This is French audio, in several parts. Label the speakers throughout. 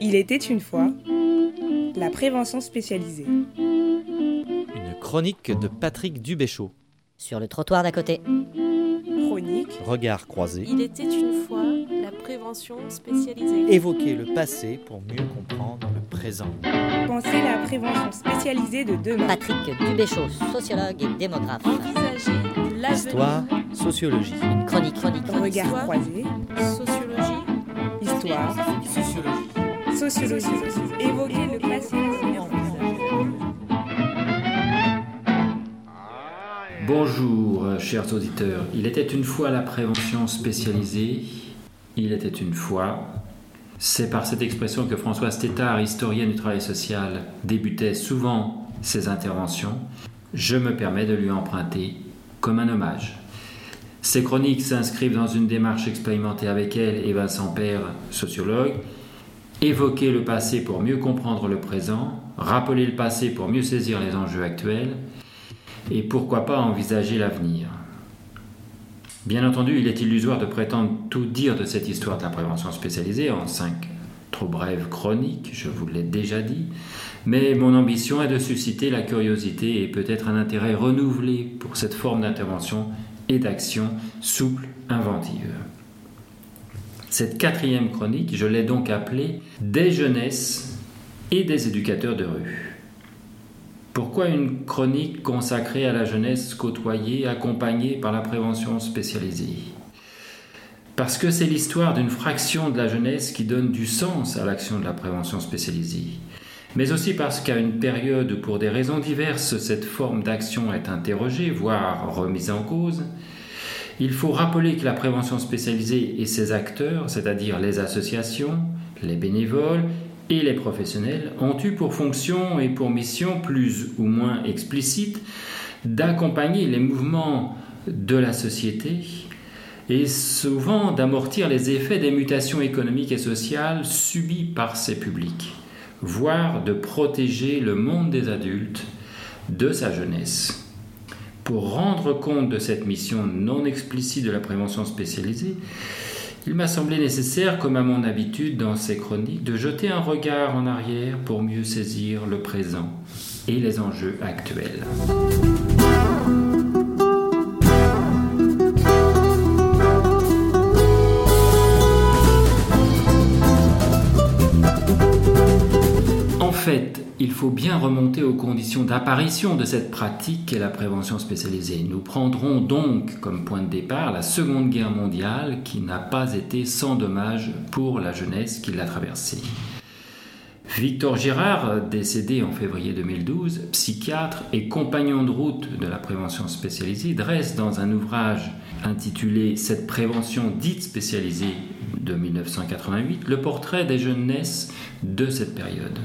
Speaker 1: Il était une fois la prévention spécialisée.
Speaker 2: Une chronique de Patrick Dubéchaud.
Speaker 3: Sur le trottoir d'à côté.
Speaker 1: Chronique.
Speaker 2: Regard croisé.
Speaker 4: Il était une fois la prévention spécialisée.
Speaker 2: Évoquer le passé pour mieux comprendre le présent.
Speaker 1: Pensez la prévention spécialisée de demain.
Speaker 3: Patrick Dubéchaud, sociologue et démographe.
Speaker 4: Envisager l'avenir.
Speaker 2: Histoire, sociologie.
Speaker 3: Une chronique, chronique, chronique.
Speaker 1: Regard
Speaker 4: Histoire.
Speaker 1: croisé.
Speaker 4: Sociologie.
Speaker 1: Histoire. Sociologie. Évoquer le passé.
Speaker 5: Bonjour, euh, chers auditeurs. Il était une fois la prévention spécialisée. Il était une fois. C'est par cette expression que Françoise Tétard, historienne du travail social, débutait souvent ses interventions. Je me permets de lui emprunter comme un hommage. Ces chroniques s'inscrivent dans une démarche expérimentée avec elle et Vincent Père, sociologue. Évoquer le passé pour mieux comprendre le présent, rappeler le passé pour mieux saisir les enjeux actuels, et pourquoi pas envisager l'avenir. Bien entendu, il est illusoire de prétendre tout dire de cette histoire de la prévention spécialisée en cinq trop brèves chroniques, je vous l'ai déjà dit, mais mon ambition est de susciter la curiosité et peut-être un intérêt renouvelé pour cette forme d'intervention et d'action souple, inventive. Cette quatrième chronique, je l'ai donc appelée Des jeunesses et des éducateurs de rue. Pourquoi une chronique consacrée à la jeunesse côtoyée, accompagnée par la prévention spécialisée? Parce que c'est l'histoire d'une fraction de la jeunesse qui donne du sens à l'action de la prévention spécialisée. Mais aussi parce qu'à une période pour des raisons diverses cette forme d'action est interrogée, voire remise en cause, il faut rappeler que la prévention spécialisée et ses acteurs, c'est-à-dire les associations, les bénévoles et les professionnels ont eu pour fonction et pour mission plus ou moins explicite d'accompagner les mouvements de la société et souvent d'amortir les effets des mutations économiques et sociales subies par ces publics, voire de protéger le monde des adultes de sa jeunesse. Pour rendre compte de cette mission non explicite de la prévention spécialisée, il m'a semblé nécessaire, comme à mon habitude dans ces chroniques, de jeter un regard en arrière pour mieux saisir le présent et les enjeux actuels. Faut bien remonter aux conditions d'apparition de cette pratique qu'est la prévention spécialisée. Nous prendrons donc comme point de départ la Seconde Guerre mondiale qui n'a pas été sans dommage pour la jeunesse qui l'a traversée. Victor Girard, décédé en février 2012, psychiatre et compagnon de route de la prévention spécialisée, dresse dans un ouvrage intitulé Cette prévention dite spécialisée de 1988 le portrait des jeunesses de cette période.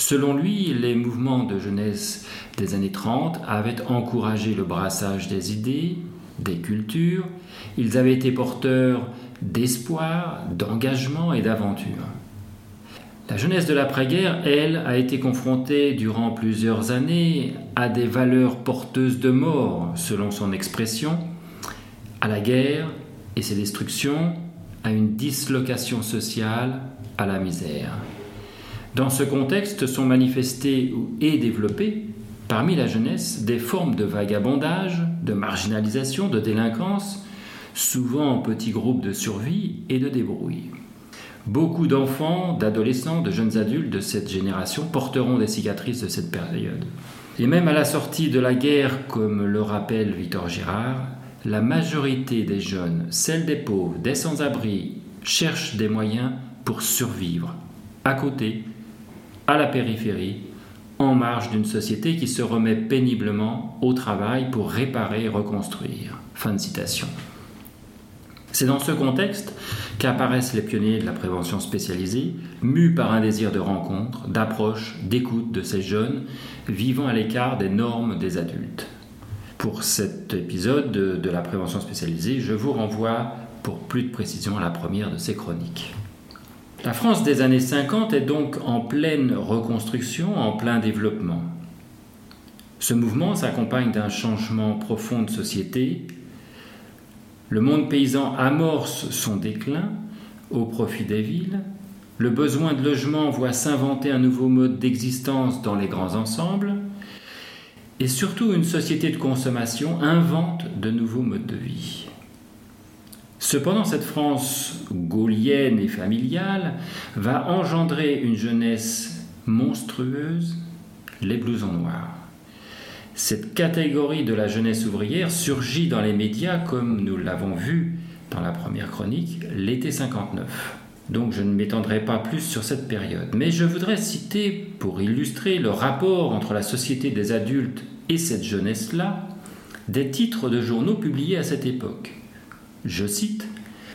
Speaker 5: Selon lui, les mouvements de jeunesse des années 30 avaient encouragé le brassage des idées, des cultures, ils avaient été porteurs d'espoir, d'engagement et d'aventure. La jeunesse de l'après-guerre, elle, a été confrontée durant plusieurs années à des valeurs porteuses de mort, selon son expression, à la guerre et ses destructions, à une dislocation sociale, à la misère. Dans ce contexte sont manifestées et développées, parmi la jeunesse, des formes de vagabondage, de marginalisation, de délinquance, souvent en petits groupes de survie et de débrouille. Beaucoup d'enfants, d'adolescents, de jeunes adultes de cette génération porteront des cicatrices de cette période. Et même à la sortie de la guerre, comme le rappelle Victor Girard, la majorité des jeunes, celle des pauvres, des sans-abri, cherchent des moyens pour survivre, à côté, à la périphérie, en marge d'une société qui se remet péniblement au travail pour réparer et reconstruire. Fin de citation. C'est dans ce contexte qu'apparaissent les pionniers de la prévention spécialisée, mus par un désir de rencontre, d'approche, d'écoute de ces jeunes vivant à l'écart des normes des adultes. Pour cet épisode de, de la prévention spécialisée, je vous renvoie pour plus de précision à la première de ces chroniques. La France des années 50 est donc en pleine reconstruction, en plein développement. Ce mouvement s'accompagne d'un changement profond de société. Le monde paysan amorce son déclin au profit des villes. Le besoin de logement voit s'inventer un nouveau mode d'existence dans les grands ensembles. Et surtout, une société de consommation invente de nouveaux modes de vie. Cependant, cette France gaulienne et familiale va engendrer une jeunesse monstrueuse, les blousons noirs. Cette catégorie de la jeunesse ouvrière surgit dans les médias comme nous l'avons vu dans la première chronique l'été 59. Donc je ne m'étendrai pas plus sur cette période. Mais je voudrais citer, pour illustrer le rapport entre la société des adultes et cette jeunesse-là, des titres de journaux publiés à cette époque. Je cite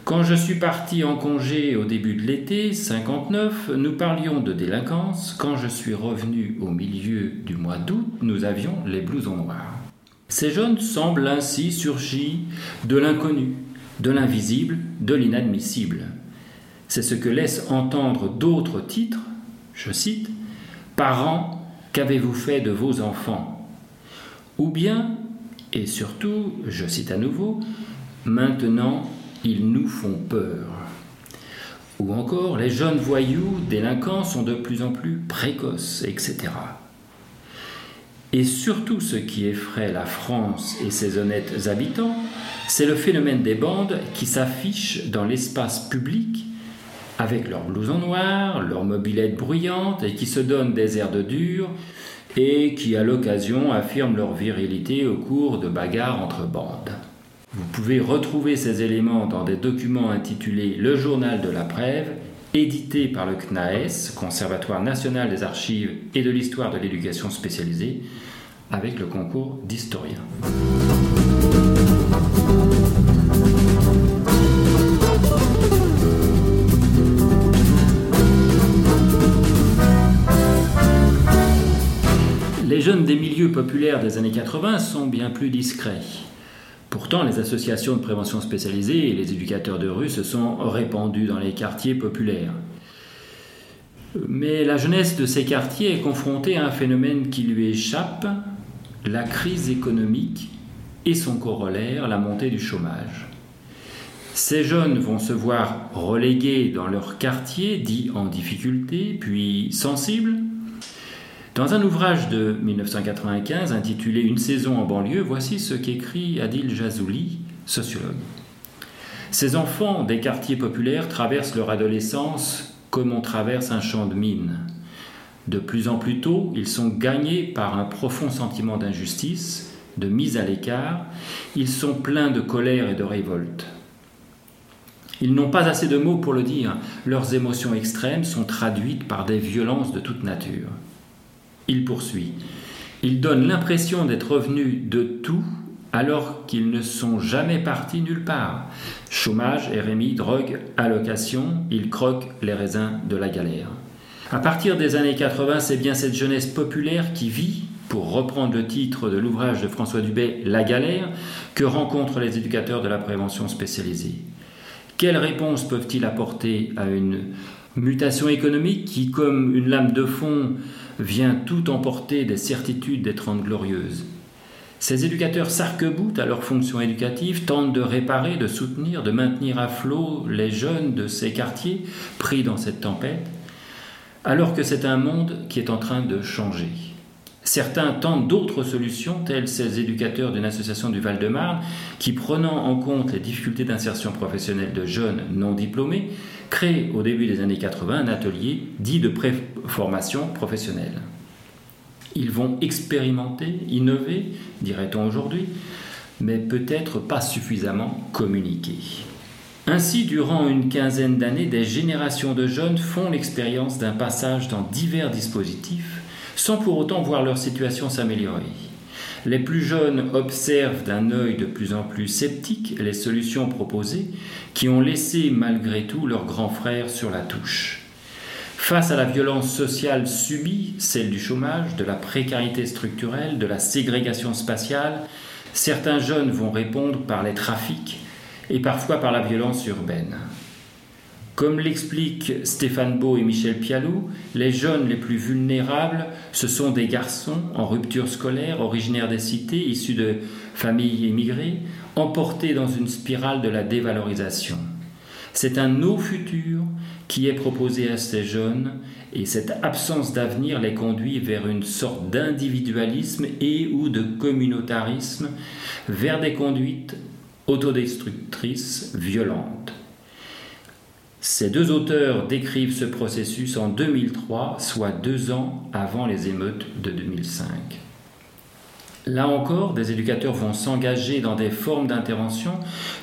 Speaker 5: Quand je suis parti en congé au début de l'été 59, nous parlions de délinquance. Quand je suis revenu au milieu du mois d'août, nous avions les blousons noirs. Ces jeunes semblent ainsi surgir de l'inconnu, de l'invisible, de l'inadmissible. C'est ce que laissent entendre d'autres titres, je cite, Parents, qu'avez-vous fait de vos enfants? Ou bien, et surtout, je cite à nouveau, Maintenant, ils nous font peur. Ou encore, les jeunes voyous, délinquants sont de plus en plus précoces, etc. Et surtout, ce qui effraie la France et ses honnêtes habitants, c'est le phénomène des bandes qui s'affichent dans l'espace public avec leurs blousons noirs, leurs mobilettes bruyantes et qui se donnent des airs de dur et qui à l'occasion affirment leur virilité au cours de bagarres entre bandes. Vous pouvez retrouver ces éléments dans des documents intitulés Le journal de la Prève, édité par le CNAES, Conservatoire national des archives et de l'histoire de l'éducation spécialisée, avec le concours d'historien. Les jeunes des milieux populaires des années 80 sont bien plus discrets. Pourtant, les associations de prévention spécialisées et les éducateurs de rue se sont répandus dans les quartiers populaires. Mais la jeunesse de ces quartiers est confrontée à un phénomène qui lui échappe, la crise économique et son corollaire, la montée du chômage. Ces jeunes vont se voir relégués dans leur quartier, dit en difficulté, puis sensibles, dans un ouvrage de 1995 intitulé Une saison en banlieue, voici ce qu'écrit Adil Jazouli, sociologue. Ces enfants des quartiers populaires traversent leur adolescence comme on traverse un champ de mine. De plus en plus tôt, ils sont gagnés par un profond sentiment d'injustice, de mise à l'écart, ils sont pleins de colère et de révolte. Ils n'ont pas assez de mots pour le dire, leurs émotions extrêmes sont traduites par des violences de toute nature. Il poursuit. Ils donnent l'impression d'être revenus de tout alors qu'ils ne sont jamais partis nulle part. Chômage, RMI, drogue, allocation, ils croquent les raisins de la galère. À partir des années 80, c'est bien cette jeunesse populaire qui vit, pour reprendre le titre de l'ouvrage de François Dubé, La galère, que rencontrent les éducateurs de la prévention spécialisée. Quelles réponses peuvent-ils apporter à une mutation économique qui, comme une lame de fond, vient tout emporter des certitudes des Trente Glorieuses. Ces éducateurs s'arc-boutent à leur fonction éducative, tentent de réparer, de soutenir, de maintenir à flot les jeunes de ces quartiers pris dans cette tempête, alors que c'est un monde qui est en train de changer. Certains tentent d'autres solutions, tels ces éducateurs d'une association du Val-de-Marne, qui, prenant en compte les difficultés d'insertion professionnelle de jeunes non diplômés, créent au début des années 80 un atelier dit de préformation professionnelle. Ils vont expérimenter, innover, dirait-on aujourd'hui, mais peut-être pas suffisamment communiquer. Ainsi, durant une quinzaine d'années, des générations de jeunes font l'expérience d'un passage dans divers dispositifs sans pour autant voir leur situation s'améliorer. Les plus jeunes observent d'un œil de plus en plus sceptique les solutions proposées qui ont laissé malgré tout leurs grands frères sur la touche. Face à la violence sociale subie, celle du chômage, de la précarité structurelle, de la ségrégation spatiale, certains jeunes vont répondre par les trafics et parfois par la violence urbaine. Comme l'expliquent Stéphane Beau et Michel Pialou, les jeunes les plus vulnérables, ce sont des garçons en rupture scolaire, originaires des cités, issus de familles émigrées, emportés dans une spirale de la dévalorisation. C'est un eau futur qui est proposé à ces jeunes et cette absence d'avenir les conduit vers une sorte d'individualisme et ou de communautarisme, vers des conduites autodestructrices violentes. Ces deux auteurs décrivent ce processus en 2003, soit deux ans avant les émeutes de 2005. Là encore, des éducateurs vont s'engager dans des formes d'intervention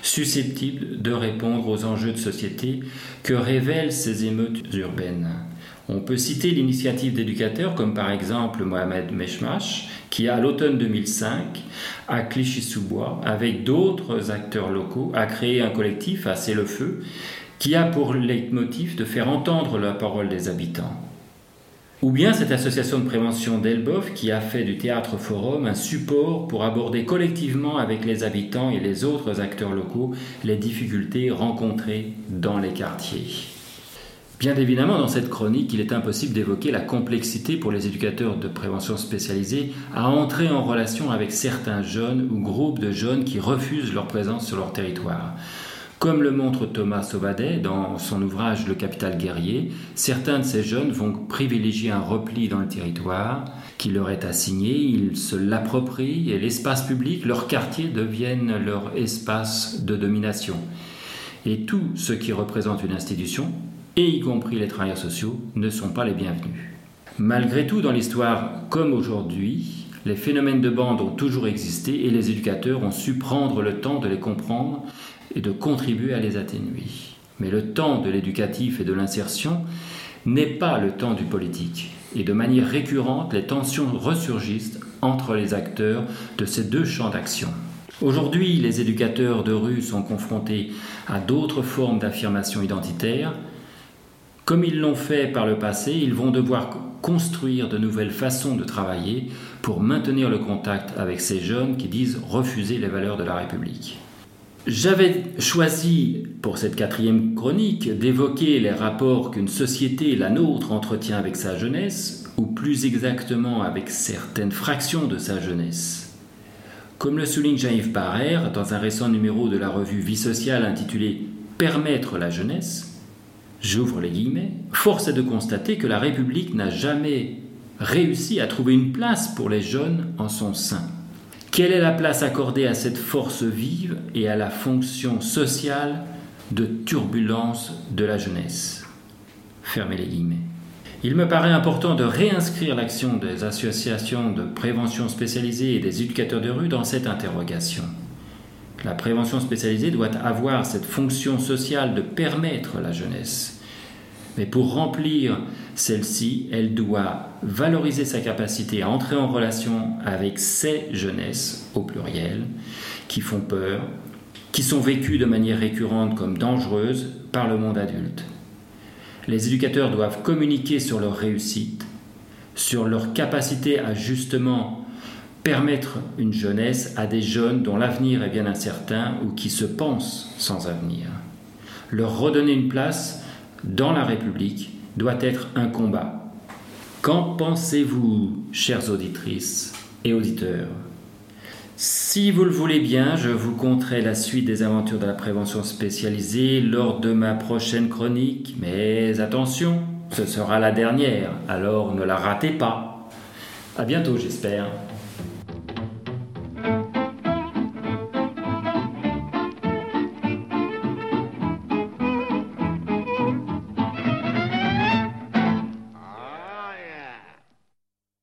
Speaker 5: susceptibles de répondre aux enjeux de société que révèlent ces émeutes urbaines. On peut citer l'initiative d'éducateurs comme par exemple Mohamed Meshmash, qui à l'automne 2005, à Clichy-sous-Bois, avec d'autres acteurs locaux, a créé un collectif, assez le feu, qui a pour leitmotiv de faire entendre la parole des habitants. Ou bien cette association de prévention d'Elboff qui a fait du théâtre forum un support pour aborder collectivement avec les habitants et les autres acteurs locaux les difficultés rencontrées dans les quartiers. Bien évidemment, dans cette chronique, il est impossible d'évoquer la complexité pour les éducateurs de prévention spécialisés à entrer en relation avec certains jeunes ou groupes de jeunes qui refusent leur présence sur leur territoire. Comme le montre Thomas Sauvadet dans son ouvrage Le capital guerrier, certains de ces jeunes vont privilégier un repli dans le territoire qui leur est assigné, ils se l'approprient et l'espace public, leur quartier deviennent leur espace de domination. Et tout ce qui représente une institution, et y compris les travailleurs sociaux, ne sont pas les bienvenus. Malgré tout, dans l'histoire comme aujourd'hui, les phénomènes de bande ont toujours existé et les éducateurs ont su prendre le temps de les comprendre et de contribuer à les atténuer. Mais le temps de l'éducatif et de l'insertion n'est pas le temps du politique. Et de manière récurrente, les tensions ressurgissent entre les acteurs de ces deux champs d'action. Aujourd'hui, les éducateurs de rue sont confrontés à d'autres formes d'affirmation identitaire. Comme ils l'ont fait par le passé, ils vont devoir construire de nouvelles façons de travailler pour maintenir le contact avec ces jeunes qui disent refuser les valeurs de la République. J'avais choisi pour cette quatrième chronique d'évoquer les rapports qu'une société, la nôtre, entretient avec sa jeunesse, ou plus exactement avec certaines fractions de sa jeunesse. Comme le souligne Jean-Yves dans un récent numéro de la revue Vie sociale intitulé Permettre la jeunesse, j'ouvre les guillemets, force est de constater que la République n'a jamais réussi à trouver une place pour les jeunes en son sein. Quelle est la place accordée à cette force vive et à la fonction sociale de turbulence de la jeunesse? Fermez les guillemets. Il me paraît important de réinscrire l'action des associations de prévention spécialisées et des éducateurs de rue dans cette interrogation. La prévention spécialisée doit avoir cette fonction sociale de permettre la jeunesse. Mais pour remplir celle-ci, elle doit valoriser sa capacité à entrer en relation avec ces jeunesses, au pluriel, qui font peur, qui sont vécues de manière récurrente comme dangereuses par le monde adulte. Les éducateurs doivent communiquer sur leur réussite, sur leur capacité à justement permettre une jeunesse à des jeunes dont l'avenir est bien incertain ou qui se pensent sans avenir. Leur redonner une place dans la République doit être un combat. Qu'en pensez-vous, chères auditrices et auditeurs? Si vous le voulez bien, je vous conterai la suite des aventures de la prévention spécialisée lors de ma prochaine chronique, mais attention, ce sera la dernière, alors ne la ratez pas. À bientôt, j'espère.